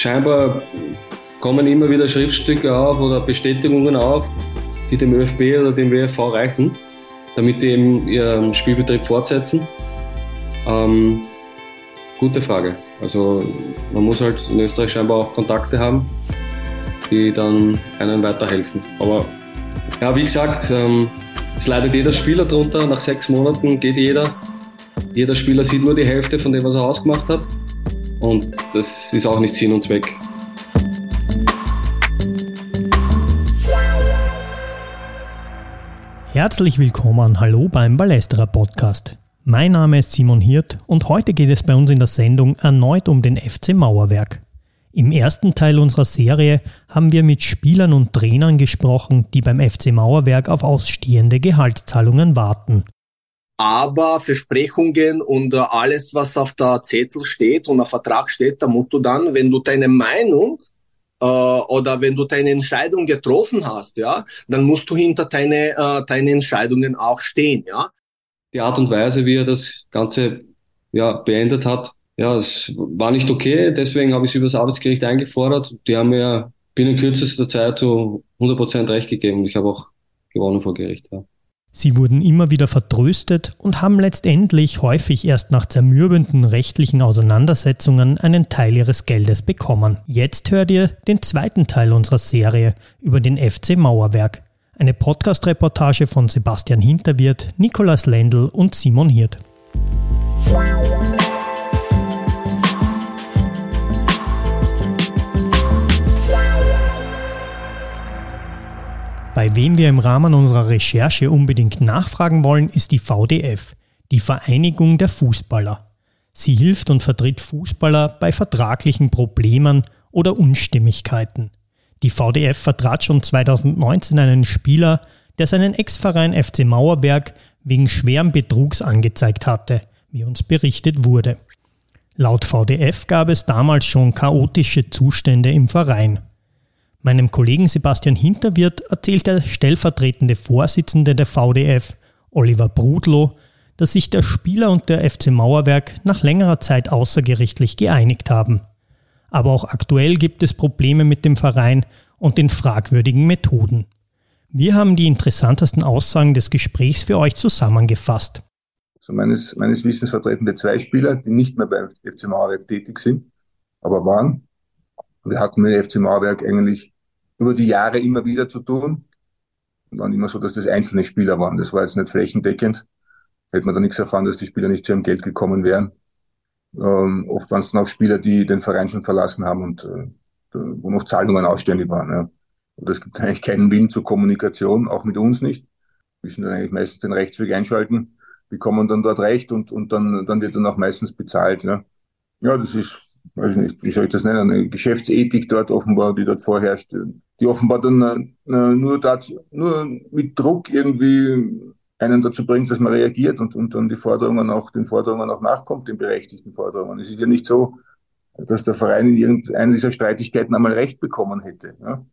scheinbar kommen immer wieder Schriftstücke auf oder Bestätigungen auf, die dem ÖFB oder dem WFV reichen, damit die eben ihren Spielbetrieb fortsetzen. Ähm, gute Frage. Also man muss halt in Österreich scheinbar auch Kontakte haben, die dann einen weiterhelfen. Aber ja, wie gesagt, ähm, es leidet jeder Spieler drunter. Nach sechs Monaten geht jeder. Jeder Spieler sieht nur die Hälfte von dem, was er ausgemacht hat. Und das ist auch nicht Sinn und Zweck. Herzlich willkommen, hallo beim Ballesterer Podcast. Mein Name ist Simon Hirt und heute geht es bei uns in der Sendung erneut um den FC Mauerwerk. Im ersten Teil unserer Serie haben wir mit Spielern und Trainern gesprochen, die beim FC Mauerwerk auf ausstehende Gehaltszahlungen warten. Aber Versprechungen und alles, was auf der Zettel steht und auf Vertrag steht, da musst du dann, wenn du deine Meinung äh, oder wenn du deine Entscheidung getroffen hast, ja, dann musst du hinter deine, äh, deine Entscheidungen auch stehen, ja. Die Art und Weise, wie er das Ganze ja, beendet hat, ja, es war nicht okay, deswegen habe ich es über das Arbeitsgericht eingefordert. Die haben mir binnen kürzester Zeit so 100% recht gegeben. Ich habe auch gewonnen vor Gericht. Ja. Sie wurden immer wieder vertröstet und haben letztendlich häufig erst nach zermürbenden rechtlichen Auseinandersetzungen einen Teil ihres Geldes bekommen. Jetzt hört ihr den zweiten Teil unserer Serie über den FC Mauerwerk. Eine Podcast-Reportage von Sebastian Hinterwirt, Nikolaus Lendl und Simon Hirt. Bei wem wir im Rahmen unserer Recherche unbedingt nachfragen wollen, ist die VDF, die Vereinigung der Fußballer. Sie hilft und vertritt Fußballer bei vertraglichen Problemen oder Unstimmigkeiten. Die VDF vertrat schon 2019 einen Spieler, der seinen Ex-Verein FC Mauerwerk wegen schweren Betrugs angezeigt hatte, wie uns berichtet wurde. Laut VDF gab es damals schon chaotische Zustände im Verein. Meinem Kollegen Sebastian Hinterwirt erzählt der stellvertretende Vorsitzende der VDF, Oliver Brudlow, dass sich der Spieler und der FC Mauerwerk nach längerer Zeit außergerichtlich geeinigt haben. Aber auch aktuell gibt es Probleme mit dem Verein und den fragwürdigen Methoden. Wir haben die interessantesten Aussagen des Gesprächs für euch zusammengefasst. Also meines, meines Wissens vertreten wir zwei Spieler, die nicht mehr beim FC Mauerwerk tätig sind, aber waren. Wir hatten mit dem FC Mauerwerk eigentlich über die Jahre immer wieder zu tun. Und dann immer so, dass das einzelne Spieler waren. Das war jetzt nicht flächendeckend. Hätte man da nichts erfahren, dass die Spieler nicht zu ihrem Geld gekommen wären. Ähm, oft waren es dann auch Spieler, die den Verein schon verlassen haben und äh, wo noch Zahlungen ausständig waren. Ja. Und es gibt eigentlich keinen Willen zur Kommunikation, auch mit uns nicht. Wir müssen dann eigentlich meistens den Rechtsweg einschalten, bekommen dann dort Recht und, und dann, dann wird dann auch meistens bezahlt. Ja, ja das ist weiß nicht, wie soll ich das nennen, eine Geschäftsethik dort offenbar, die dort vorherrscht, die offenbar dann äh, nur, dazu, nur mit Druck irgendwie einen dazu bringt, dass man reagiert und, und dann die Forderungen auch, den Forderungen auch nachkommt, den berechtigten Forderungen. Es ist ja nicht so, dass der Verein in irgendeiner dieser Streitigkeiten einmal Recht bekommen hätte. Ja?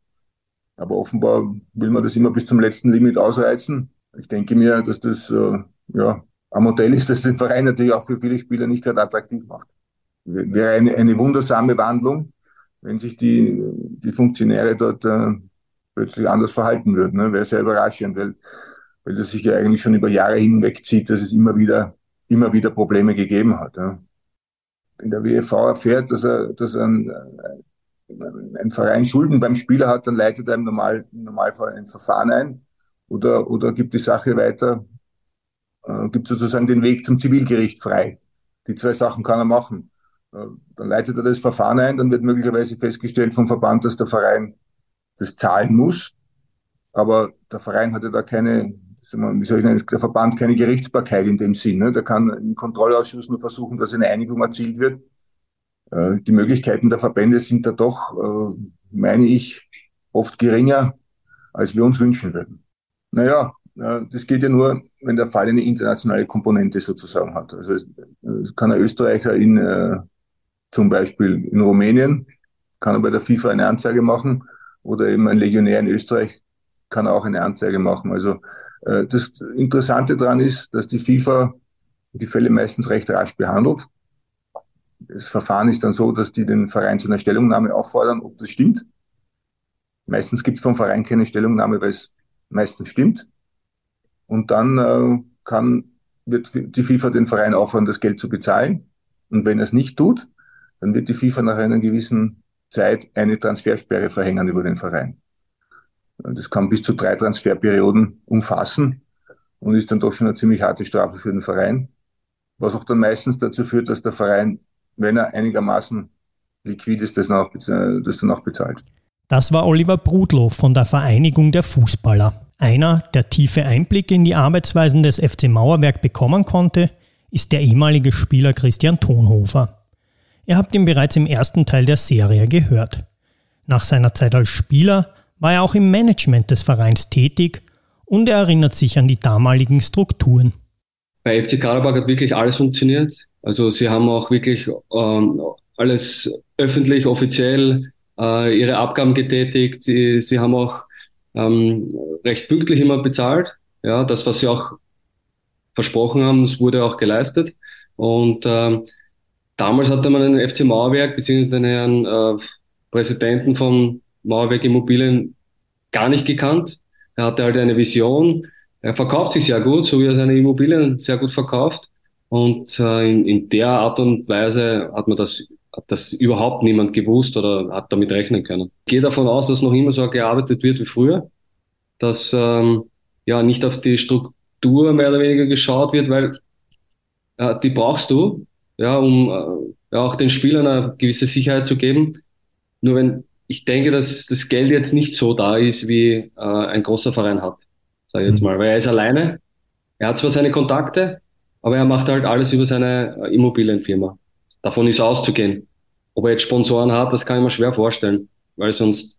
Aber offenbar will man das immer bis zum letzten Limit ausreizen. Ich denke mir, dass das äh, ja, ein Modell ist, das den Verein natürlich auch für viele Spieler nicht gerade attraktiv macht wäre eine, eine wundersame Wandlung, wenn sich die, die Funktionäre dort äh, plötzlich anders verhalten würden. Ne? Wäre sehr überraschend, weil, weil das sich ja eigentlich schon über Jahre hinweg zieht, dass es immer wieder, immer wieder Probleme gegeben hat. Ja? Wenn der WFV erfährt, dass er, dass er ein, ein Verein Schulden beim Spieler hat, dann leitet er im, Normal, im Normalfall ein Verfahren ein oder, oder gibt die Sache weiter, äh, gibt sozusagen den Weg zum Zivilgericht frei. Die zwei Sachen kann er machen. Äh, dann leitet er das Verfahren ein, dann wird möglicherweise festgestellt vom Verband, dass der Verein das zahlen muss. Aber der Verein hatte da keine, wie soll ich nennen, der Verband keine Gerichtsbarkeit in dem Sinn. Ne? Der kann im Kontrollausschuss nur versuchen, dass eine Einigung erzielt wird. Äh, die Möglichkeiten der Verbände sind da doch, äh, meine ich, oft geringer, als wir uns wünschen würden. Naja, das geht ja nur, wenn der Fall eine internationale Komponente sozusagen hat. Also es, es kann ein Österreicher in zum Beispiel in Rumänien kann er bei der FIFA eine Anzeige machen oder eben ein Legionär in Österreich kann auch eine Anzeige machen. Also äh, das Interessante daran ist, dass die FIFA die Fälle meistens recht rasch behandelt. Das Verfahren ist dann so, dass die den Verein zu einer Stellungnahme auffordern, ob das stimmt. Meistens gibt es vom Verein keine Stellungnahme, weil es meistens stimmt. Und dann äh, kann, wird die FIFA den Verein auffordern, das Geld zu bezahlen. Und wenn er es nicht tut, dann wird die FIFA nach einer gewissen Zeit eine Transfersperre verhängen über den Verein. Das kann bis zu drei Transferperioden umfassen und ist dann doch schon eine ziemlich harte Strafe für den Verein, was auch dann meistens dazu führt, dass der Verein, wenn er einigermaßen liquid ist, das dann auch, das dann auch bezahlt. Das war Oliver Brudlow von der Vereinigung der Fußballer. Einer, der tiefe Einblicke in die Arbeitsweisen des FC Mauerwerk bekommen konnte, ist der ehemalige Spieler Christian Tonhofer. Ihr habt ihn bereits im ersten Teil der Serie gehört. Nach seiner Zeit als Spieler war er auch im Management des Vereins tätig und er erinnert sich an die damaligen Strukturen. Bei FC Karabakh hat wirklich alles funktioniert. Also sie haben auch wirklich ähm, alles öffentlich, offiziell äh, ihre Abgaben getätigt. Sie, sie haben auch ähm, recht pünktlich immer bezahlt. Ja, das, was sie auch versprochen haben, das wurde auch geleistet. Und ähm, damals hatte man den FC Mauerwerk beziehungsweise den Herrn äh, Präsidenten von Mauerwerk Immobilien gar nicht gekannt. Er hatte halt eine Vision. Er verkauft sich sehr gut, so wie er seine Immobilien sehr gut verkauft. Und äh, in, in der Art und Weise hat man das hat das überhaupt niemand gewusst oder hat damit rechnen können. Ich gehe davon aus, dass noch immer so gearbeitet wird wie früher, dass ähm, ja nicht auf die Struktur mehr oder weniger geschaut wird, weil äh, die brauchst du, ja, um äh, ja, auch den Spielern eine gewisse Sicherheit zu geben. Nur wenn ich denke, dass das Geld jetzt nicht so da ist, wie äh, ein großer Verein hat, sage ich jetzt mhm. mal, weil er ist alleine. Er hat zwar seine Kontakte, aber er macht halt alles über seine äh, Immobilienfirma. Davon ist auszugehen. Ob er jetzt Sponsoren hat, das kann ich mir schwer vorstellen, weil sonst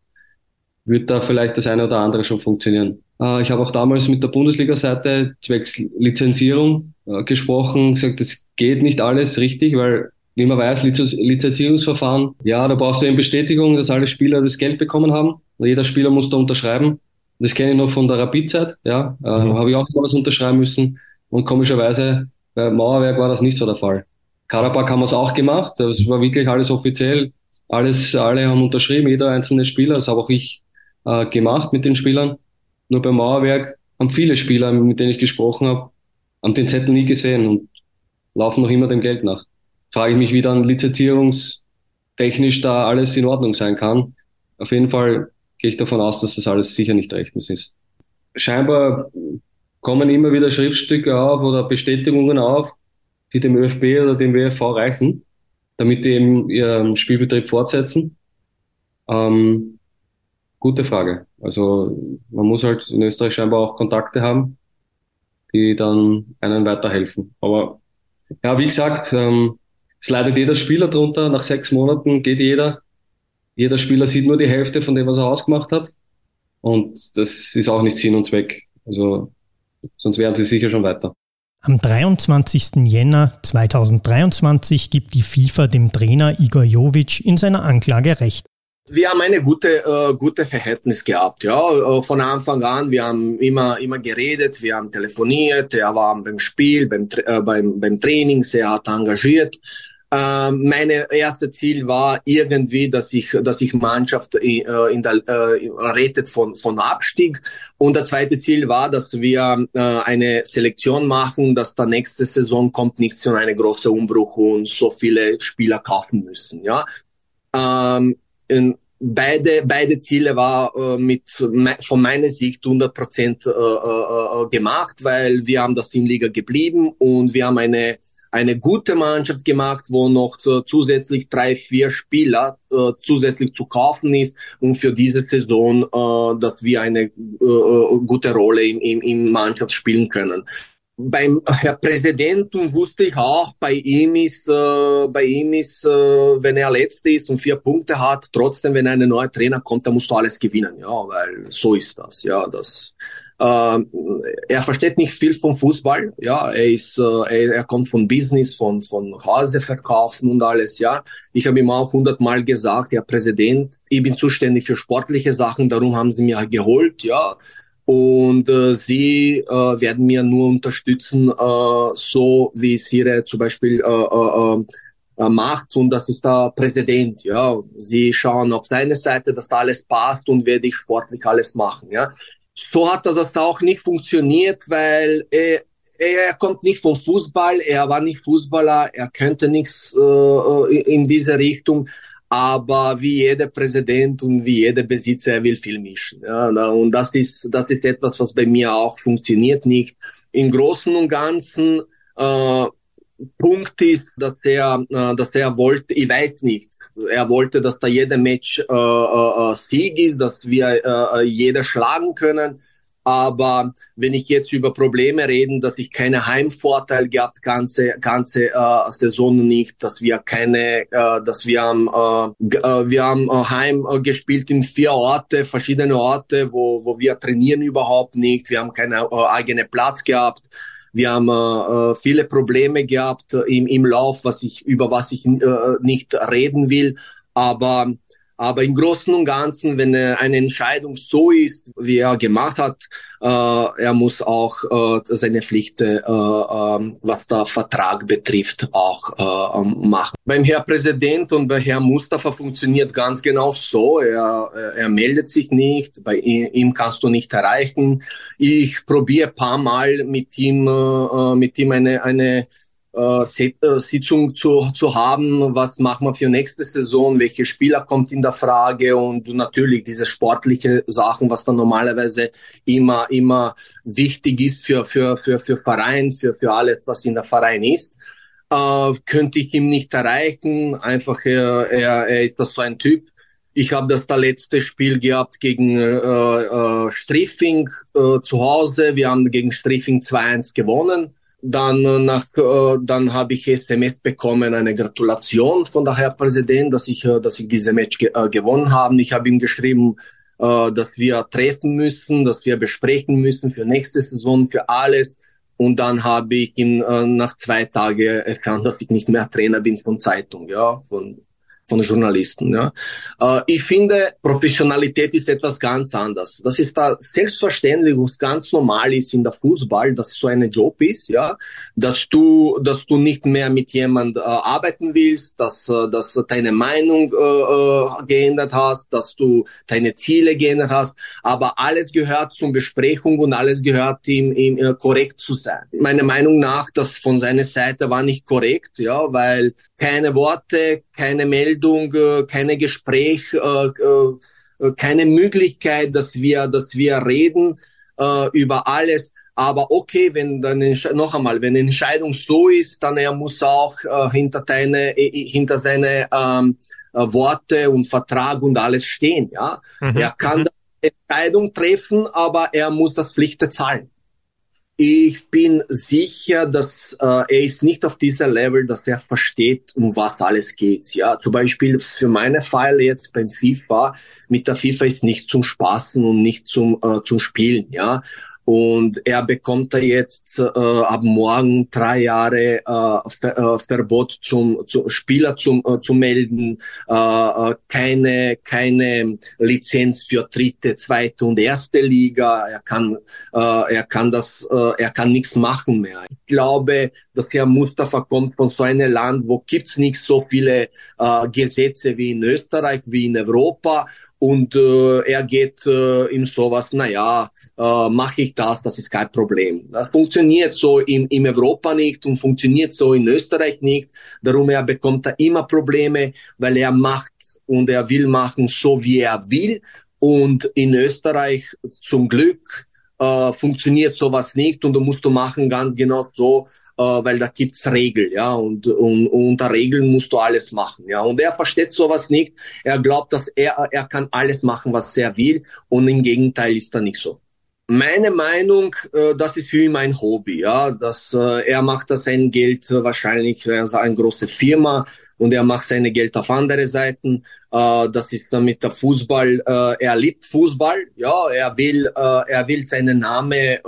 wird da vielleicht das eine oder andere schon funktionieren. Äh, ich habe auch damals mit der Bundesliga-Seite zwecks Lizenzierung gesprochen, gesagt, das geht nicht alles richtig, weil wie man weiß, Lizenzierungsverfahren, ja, da brauchst du eine Bestätigung, dass alle Spieler das Geld bekommen haben. Jeder Spieler muss da unterschreiben. Das kenne ich noch von der Rapid-Zeit, ja, äh, mhm. habe ich auch mal was unterschreiben müssen. Und komischerweise bei Mauerwerk war das nicht so der Fall. Karabakh haben wir es auch gemacht. Das war wirklich alles offiziell. Alles, alle haben unterschrieben, jeder einzelne Spieler. Das habe auch ich äh, gemacht mit den Spielern. Nur beim Mauerwerk haben viele Spieler, mit denen ich gesprochen habe, haben den Zettel nie gesehen und laufen noch immer dem Geld nach. Frage ich mich, wie dann lizenzierungstechnisch da alles in Ordnung sein kann. Auf jeden Fall gehe ich davon aus, dass das alles sicher nicht rechtens ist. Scheinbar kommen immer wieder Schriftstücke auf oder Bestätigungen auf, die dem ÖFB oder dem WFV reichen, damit die eben ihren Spielbetrieb fortsetzen? Ähm, gute Frage. Also man muss halt in Österreich scheinbar auch Kontakte haben, die dann einen weiterhelfen. Aber ja, wie gesagt, ähm, es leidet jeder Spieler drunter. Nach sechs Monaten geht jeder. Jeder Spieler sieht nur die Hälfte von dem, was er ausgemacht hat. Und das ist auch nicht Sinn und Zweck. Also sonst wären sie sicher schon weiter. Am 23. Jänner 2023 gibt die FIFA dem Trainer Igor Jovic in seiner Anklage Recht. Wir haben eine gute, äh, gute Verhältnis gehabt, ja, äh, von Anfang an. Wir haben immer, immer geredet, wir haben telefoniert, er war beim Spiel, beim, äh, beim, beim Training sehr hat engagiert. Ähm, meine erste Ziel war irgendwie, dass ich, dass ich Mannschaft äh, in der, äh, rettet von, von Abstieg. Und das zweite Ziel war, dass wir äh, eine Selektion machen, dass der nächste Saison kommt nicht so eine große Umbruch und so viele Spieler kaufen müssen, ja. Ähm, in, beide, beide Ziele war äh, mit, von meiner Sicht 100 Prozent äh, äh, äh, gemacht, weil wir haben das Teamliga geblieben und wir haben eine eine gute Mannschaft gemacht, wo noch zusätzlich drei, vier Spieler äh, zusätzlich zu kaufen ist und für diese Saison, äh, dass wir eine äh, äh gute Rolle im, im, im Mannschaft spielen können. Beim Herr Präsidenten wusste ich auch, bei ihm ist, äh, bei ihm ist, äh, wenn er letzte ist und vier Punkte hat, trotzdem, wenn ein neuer Trainer kommt, dann musst du alles gewinnen, ja, weil so ist das, ja, das, äh, er versteht nicht viel vom Fußball, ja, er ist, äh, er, er, kommt von Business, von, von Hause verkaufen und alles, ja. Ich habe ihm auch hundertmal gesagt, Herr Präsident, ich bin zuständig für sportliche Sachen, darum haben Sie mir geholt, ja. Und äh, sie äh, werden mir nur unterstützen, äh, so wie es zum Beispiel äh, äh, äh, macht und das ist der Präsident, ja. Sie schauen auf seine Seite, dass alles passt und werde ich sportlich alles machen, ja. So hat das auch nicht funktioniert, weil er, er kommt nicht vom Fußball, er war nicht Fußballer, er könnte nichts äh, in diese Richtung, aber wie jeder Präsident und wie jeder Besitzer, er will viel mischen. Ja, und das ist, das ist etwas, was bei mir auch funktioniert nicht. Im Großen und Ganzen äh, Punkt ist, dass er, äh, dass er wollte, ich weiß nicht, er wollte, dass da jeder Match äh, äh, äh Sieg ist, dass wir äh, äh, jeder schlagen können. Aber wenn ich jetzt über Probleme reden, dass ich keine Heimvorteil gehabt ganze ganze äh, Saison nicht, dass wir keine, äh, dass wir haben äh, äh wir haben äh, Heim äh, gespielt in vier Orte, verschiedene Orte, wo wo wir trainieren überhaupt nicht. Wir haben keinen äh, eigenen Platz gehabt. Wir haben äh, viele Probleme gehabt im, im Lauf, was ich, über was ich äh, nicht reden will. Aber aber im Großen und Ganzen, wenn eine Entscheidung so ist, wie er gemacht hat, äh, er muss auch äh, seine Pflicht, äh, äh, was der Vertrag betrifft, auch äh, ähm, machen. Beim Herr Präsident und bei Herrn Mustafa funktioniert ganz genau so. Er, er meldet sich nicht, bei ihm kannst du nicht erreichen. Ich probiere paar Mal mit ihm, äh, mit ihm eine, eine äh, äh, Sitzung zu, zu haben, was machen wir für nächste Saison, welche Spieler kommt in der Frage und natürlich diese sportliche Sachen, was dann normalerweise immer, immer wichtig ist für, für, für, für Verein, für, für alles, was in der Verein ist. Äh, könnte ich ihm nicht erreichen, einfach er, er, er ist das so ein Typ. Ich habe das da letzte Spiel gehabt gegen äh, äh, Striffing äh, zu Hause. Wir haben gegen Striffing 2-1 gewonnen dann äh, nach, äh, dann habe ich SMS bekommen, eine Gratulation von der Herr Präsident, dass ich, äh, dass ich diese Match ge äh, gewonnen habe. Ich habe ihm geschrieben, dass wir treffen müssen, dass wir besprechen müssen für nächste Saison, für alles. Und dann habe ich ihn nach zwei Tagen erfahren, dass ich nicht mehr Trainer bin von Zeitung, ja, von von Journalisten. Ja. Äh, ich finde, Professionalität ist etwas ganz anderes. Das ist da selbstverständlich, was ganz normal ist in der Fußball, dass so ein Job ist, ja, dass du, dass du nicht mehr mit jemand äh, arbeiten willst, dass, äh, dass deine Meinung äh, äh, geändert hast, dass du deine Ziele geändert hast, aber alles gehört zur Besprechung und alles gehört ihm, ihm äh, korrekt zu sein. Meiner Meinung nach, das von seiner Seite war nicht korrekt, ja, weil keine Worte, keine Meldung, äh, keine Gespräch, äh, äh, keine Möglichkeit, dass wir, dass wir reden über alles. Aber okay, wenn dann noch einmal, wenn Entscheidung so ist, dann er muss auch hinter deine, hinter seine ähm, Worte und Vertrag und alles stehen. Ja, mhm. er kann mhm. Entscheidung treffen, aber er muss das Pflicht zahlen. Ich bin sicher, dass äh, er ist nicht auf dieser Level, dass er versteht, um was alles geht. Ja, zum Beispiel für meine Pfeile jetzt beim FIFA, mit der FIFA ist nicht zum Spaßen und nicht zum, äh, zum Spielen. Ja, und er bekommt da jetzt äh, ab morgen drei Jahre äh, Ver, äh, Verbot zum, zum Spieler zum, äh, zu melden, äh, äh, keine, keine Lizenz für dritte, zweite und erste Liga. Er kann, äh, er kann das, äh, er kann nichts machen mehr. Ich glaube, dass Herr Mustafa kommt von so einem Land, wo gibt's nicht so viele äh, Gesetze wie in Österreich, wie in Europa und äh, er geht äh, in sowas, naja, äh, mache ich das, das ist kein Problem. Das funktioniert so in, in Europa nicht und funktioniert so in Österreich nicht. Darum er bekommt er immer Probleme, weil er macht und er will machen so, wie er will. Und in Österreich zum Glück äh, funktioniert sowas nicht und du musst du machen ganz genau so, äh, weil da gibt's Regeln, ja, und, und, und unter Regeln musst du alles machen, ja. Und er versteht sowas nicht. Er glaubt, dass er, er kann alles machen, was er will, und im Gegenteil ist er nicht so. Meine Meinung, äh, das ist für ihn ein Hobby, ja. Das, äh, er macht das sein Geld äh, wahrscheinlich, er ist eine große Firma und er macht seine Geld auf andere Seiten. Äh, das ist mit der Fußball, äh, er liebt Fußball, ja, er will, äh, er will seinen Namen äh,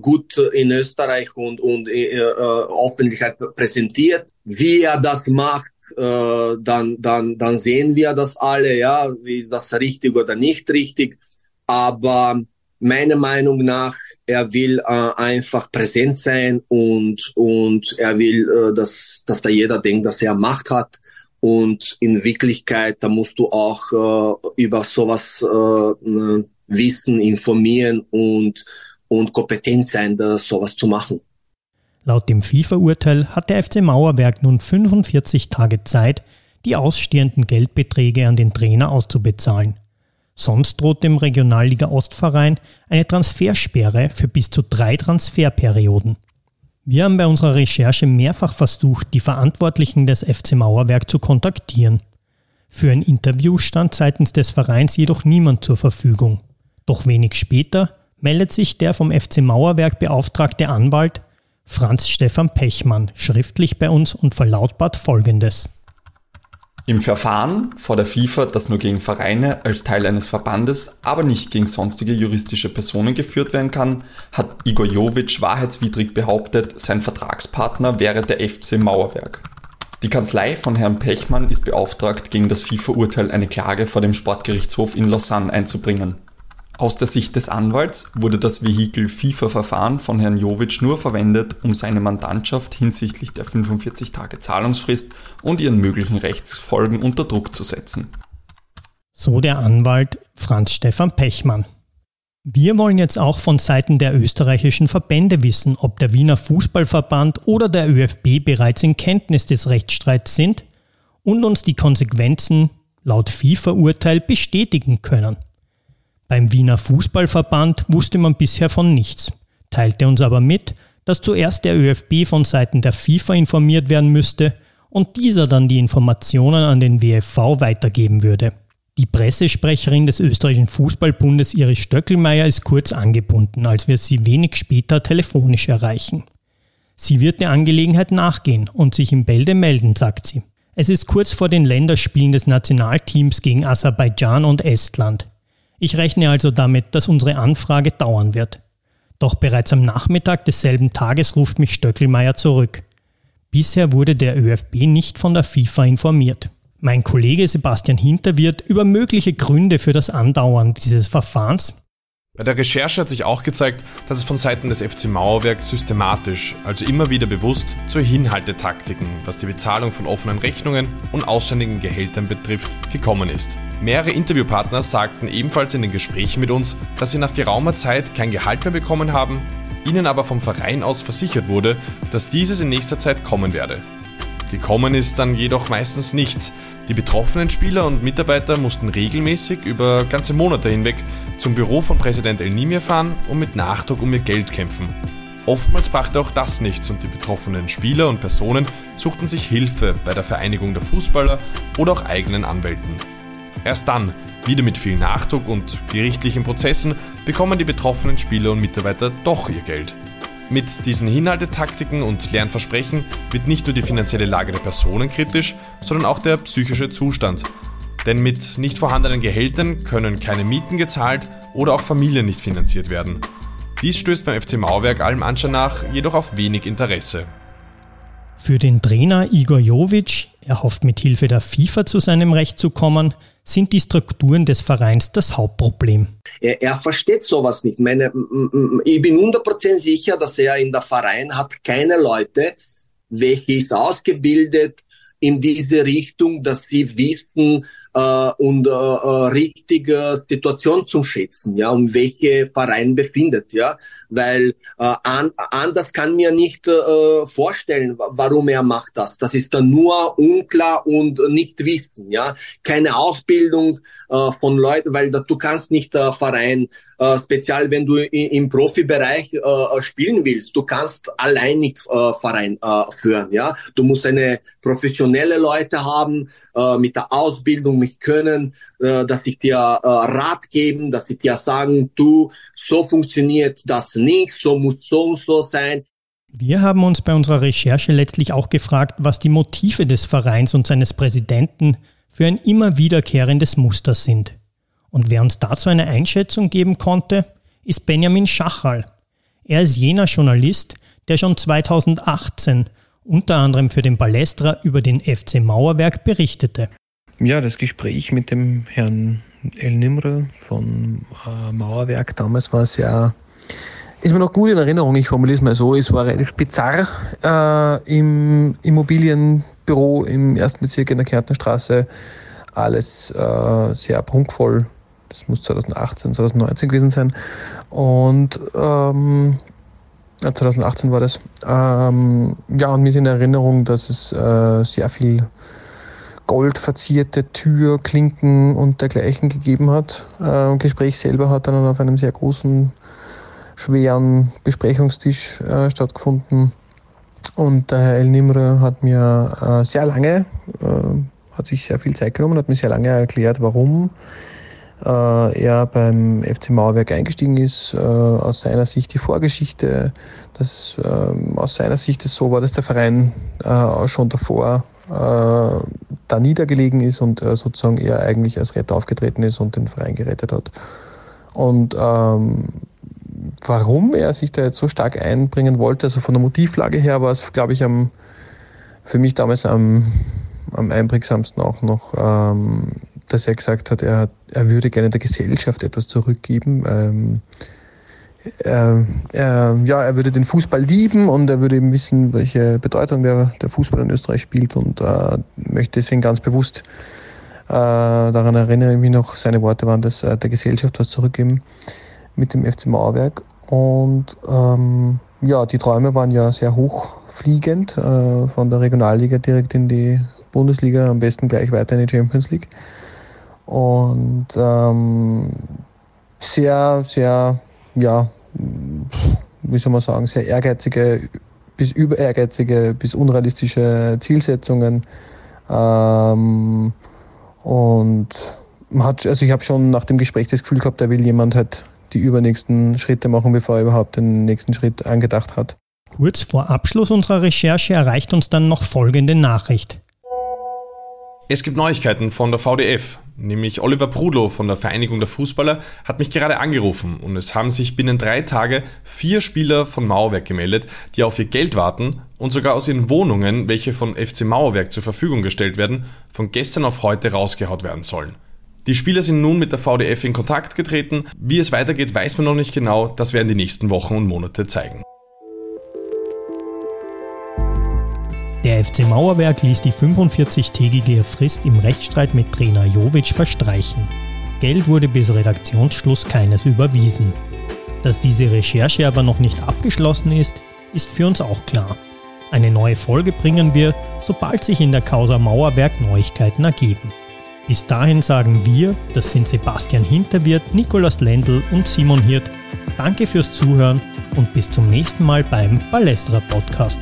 gut in Österreich und, und äh, äh, Öffentlichkeit präsentiert. Wie er das macht, äh, dann, dann, dann sehen wir das alle, ja, wie ist das richtig oder nicht richtig. Aber meiner Meinung nach, er will äh, einfach präsent sein und, und er will, äh, dass, dass da jeder denkt, dass er Macht hat. Und in Wirklichkeit, da musst du auch äh, über sowas äh, wissen, informieren und, und kompetent sein, da sowas zu machen. Laut dem FIFA-Urteil hat der FC Mauerwerk nun 45 Tage Zeit, die ausstehenden Geldbeträge an den Trainer auszubezahlen. Sonst droht dem Regionalliga Ostverein eine Transfersperre für bis zu drei Transferperioden. Wir haben bei unserer Recherche mehrfach versucht, die Verantwortlichen des FC Mauerwerk zu kontaktieren. Für ein Interview stand seitens des Vereins jedoch niemand zur Verfügung. Doch wenig später meldet sich der vom FC Mauerwerk beauftragte Anwalt Franz Stefan Pechmann schriftlich bei uns und verlautbart Folgendes. Im Verfahren vor der FIFA, das nur gegen Vereine als Teil eines Verbandes, aber nicht gegen sonstige juristische Personen geführt werden kann, hat Igor Jovic wahrheitswidrig behauptet, sein Vertragspartner wäre der FC Mauerwerk. Die Kanzlei von Herrn Pechmann ist beauftragt, gegen das FIFA-Urteil eine Klage vor dem Sportgerichtshof in Lausanne einzubringen. Aus der Sicht des Anwalts wurde das Vehikel FIFA-Verfahren von Herrn Jovic nur verwendet, um seine Mandantschaft hinsichtlich der 45 Tage Zahlungsfrist und ihren möglichen Rechtsfolgen unter Druck zu setzen. So der Anwalt Franz Stefan Pechmann. Wir wollen jetzt auch von Seiten der österreichischen Verbände wissen, ob der Wiener Fußballverband oder der ÖFB bereits in Kenntnis des Rechtsstreits sind und uns die Konsequenzen laut FIFA-Urteil bestätigen können. Beim Wiener Fußballverband wusste man bisher von nichts, teilte uns aber mit, dass zuerst der ÖFB von Seiten der FIFA informiert werden müsste und dieser dann die Informationen an den WFV weitergeben würde. Die Pressesprecherin des österreichischen Fußballbundes Iris Stöckelmeier ist kurz angebunden, als wir sie wenig später telefonisch erreichen. Sie wird der Angelegenheit nachgehen und sich im Bälde melden, sagt sie. Es ist kurz vor den Länderspielen des Nationalteams gegen Aserbaidschan und Estland. Ich rechne also damit, dass unsere Anfrage dauern wird. Doch bereits am Nachmittag desselben Tages ruft mich Stöckelmeier zurück. Bisher wurde der ÖFB nicht von der FIFA informiert. Mein Kollege Sebastian Hinter wird über mögliche Gründe für das Andauern dieses Verfahrens bei der Recherche hat sich auch gezeigt, dass es von Seiten des FC Mauerwerk systematisch, also immer wieder bewusst, zu Hinhaltetaktiken, was die Bezahlung von offenen Rechnungen und ausständigen Gehältern betrifft, gekommen ist. Mehrere Interviewpartner sagten ebenfalls in den Gesprächen mit uns, dass sie nach geraumer Zeit kein Gehalt mehr bekommen haben, ihnen aber vom Verein aus versichert wurde, dass dieses in nächster Zeit kommen werde. Gekommen ist dann jedoch meistens nichts. Die betroffenen Spieler und Mitarbeiter mussten regelmäßig über ganze Monate hinweg zum Büro von Präsident El Nimir fahren und mit Nachdruck um ihr Geld kämpfen. Oftmals brachte auch das nichts und die betroffenen Spieler und Personen suchten sich Hilfe bei der Vereinigung der Fußballer oder auch eigenen Anwälten. Erst dann, wieder mit viel Nachdruck und gerichtlichen Prozessen, bekommen die betroffenen Spieler und Mitarbeiter doch ihr Geld. Mit diesen Hinhaltetaktiken und leeren Versprechen wird nicht nur die finanzielle Lage der Personen kritisch, sondern auch der psychische Zustand. Denn mit nicht vorhandenen Gehältern können keine Mieten gezahlt oder auch Familien nicht finanziert werden. Dies stößt beim FC Mauerwerk allem Anschein nach jedoch auf wenig Interesse. Für den Trainer Igor Jovic, er hofft mit Hilfe der FIFA zu seinem Recht zu kommen, sind die Strukturen des Vereins das Hauptproblem. Er, er versteht sowas nicht. Meine, ich bin 100% sicher, dass er in der Verein hat keine Leute, welche ist ausgebildet in diese Richtung, dass sie wissen, äh, und äh, äh, richtige Situation zu schätzen, ja, um welche Verein befindet, ja, weil äh, an, anders kann mir nicht äh, vorstellen, warum er macht das. Das ist dann nur unklar und nicht wissen, ja, keine Ausbildung äh, von Leuten, weil da, du kannst nicht äh, Verein äh, speziell wenn du im Profibereich äh, spielen willst. Du kannst allein nicht äh, Verein äh, führen. Ja, du musst eine professionelle Leute haben äh, mit der Ausbildung, mit Können, äh, dass ich dir äh, Rat geben, dass ich dir sagen, du so funktioniert das nicht, so muss so und so sein. Wir haben uns bei unserer Recherche letztlich auch gefragt, was die Motive des Vereins und seines Präsidenten für ein immer wiederkehrendes Muster sind. Und wer uns dazu eine Einschätzung geben konnte, ist Benjamin Schachal. Er ist jener Journalist, der schon 2018 unter anderem für den Balestra über den FC Mauerwerk berichtete. Ja, das Gespräch mit dem Herrn El Nimre von äh, Mauerwerk damals war sehr ist mir noch gut in Erinnerung, ich formuliere es mal so, es war relativ bizarr äh, im Immobilienbüro im ersten Bezirk in der Kärntnerstraße. Alles äh, sehr prunkvoll. Das muss 2018, 2019 gewesen sein. Und ähm, 2018 war das. Ähm, ja, und mir ist in Erinnerung, dass es äh, sehr viel goldverzierte Tür, Klinken und dergleichen gegeben hat. Äh, Gespräch selber hat dann auf einem sehr großen, schweren Besprechungstisch äh, stattgefunden. Und der Herr El Nimre hat mir äh, sehr lange, äh, hat sich sehr viel Zeit genommen, hat mir sehr lange erklärt, warum äh, er beim FC Mauerwerk eingestiegen ist, äh, aus seiner Sicht die Vorgeschichte, dass ähm, aus seiner Sicht es so war, dass der Verein äh, schon davor da niedergelegen ist und sozusagen er eigentlich als Retter aufgetreten ist und den Verein gerettet hat. Und ähm, warum er sich da jetzt so stark einbringen wollte, also von der Motivlage her war es, glaube ich, am, für mich damals am, am einprägsamsten auch noch ähm, dass er gesagt hat, er, er würde gerne der Gesellschaft etwas zurückgeben. Ähm, er, er, ja, er würde den Fußball lieben und er würde eben wissen, welche Bedeutung der, der Fußball in Österreich spielt und äh, möchte deswegen ganz bewusst, äh, daran erinnere ich mich noch, seine Worte waren, dass äh, der Gesellschaft was zurückgeben mit dem FC Mauerwerk. Und ähm, ja, die Träume waren ja sehr hochfliegend, äh, von der Regionalliga direkt in die Bundesliga, am besten gleich weiter in die Champions League und ähm, sehr, sehr, ja, wie soll man sagen, sehr ehrgeizige bis über ehrgeizige bis unrealistische Zielsetzungen. Ähm, und man hat, also ich habe schon nach dem Gespräch das Gefühl gehabt, da will jemand halt die übernächsten Schritte machen, bevor er überhaupt den nächsten Schritt angedacht hat. Kurz vor Abschluss unserer Recherche erreicht uns dann noch folgende Nachricht. Es gibt Neuigkeiten von der VDF nämlich Oliver Prudlow von der Vereinigung der Fußballer, hat mich gerade angerufen und es haben sich binnen drei Tage vier Spieler von Mauerwerk gemeldet, die auf ihr Geld warten und sogar aus ihren Wohnungen, welche von FC Mauerwerk zur Verfügung gestellt werden, von gestern auf heute rausgehaut werden sollen. Die Spieler sind nun mit der VDF in Kontakt getreten. Wie es weitergeht, weiß man noch nicht genau. Das werden die nächsten Wochen und Monate zeigen. Der FC Mauerwerk ließ die 45-tägige Frist im Rechtsstreit mit Trainer Jovic verstreichen. Geld wurde bis Redaktionsschluss keines überwiesen. Dass diese Recherche aber noch nicht abgeschlossen ist, ist für uns auch klar. Eine neue Folge bringen wir, sobald sich in der Causa Mauerwerk Neuigkeiten ergeben. Bis dahin sagen wir, das sind Sebastian Hinterwirt, Nikolaus Lendl und Simon Hirt. Danke fürs Zuhören und bis zum nächsten Mal beim Balestra Podcast.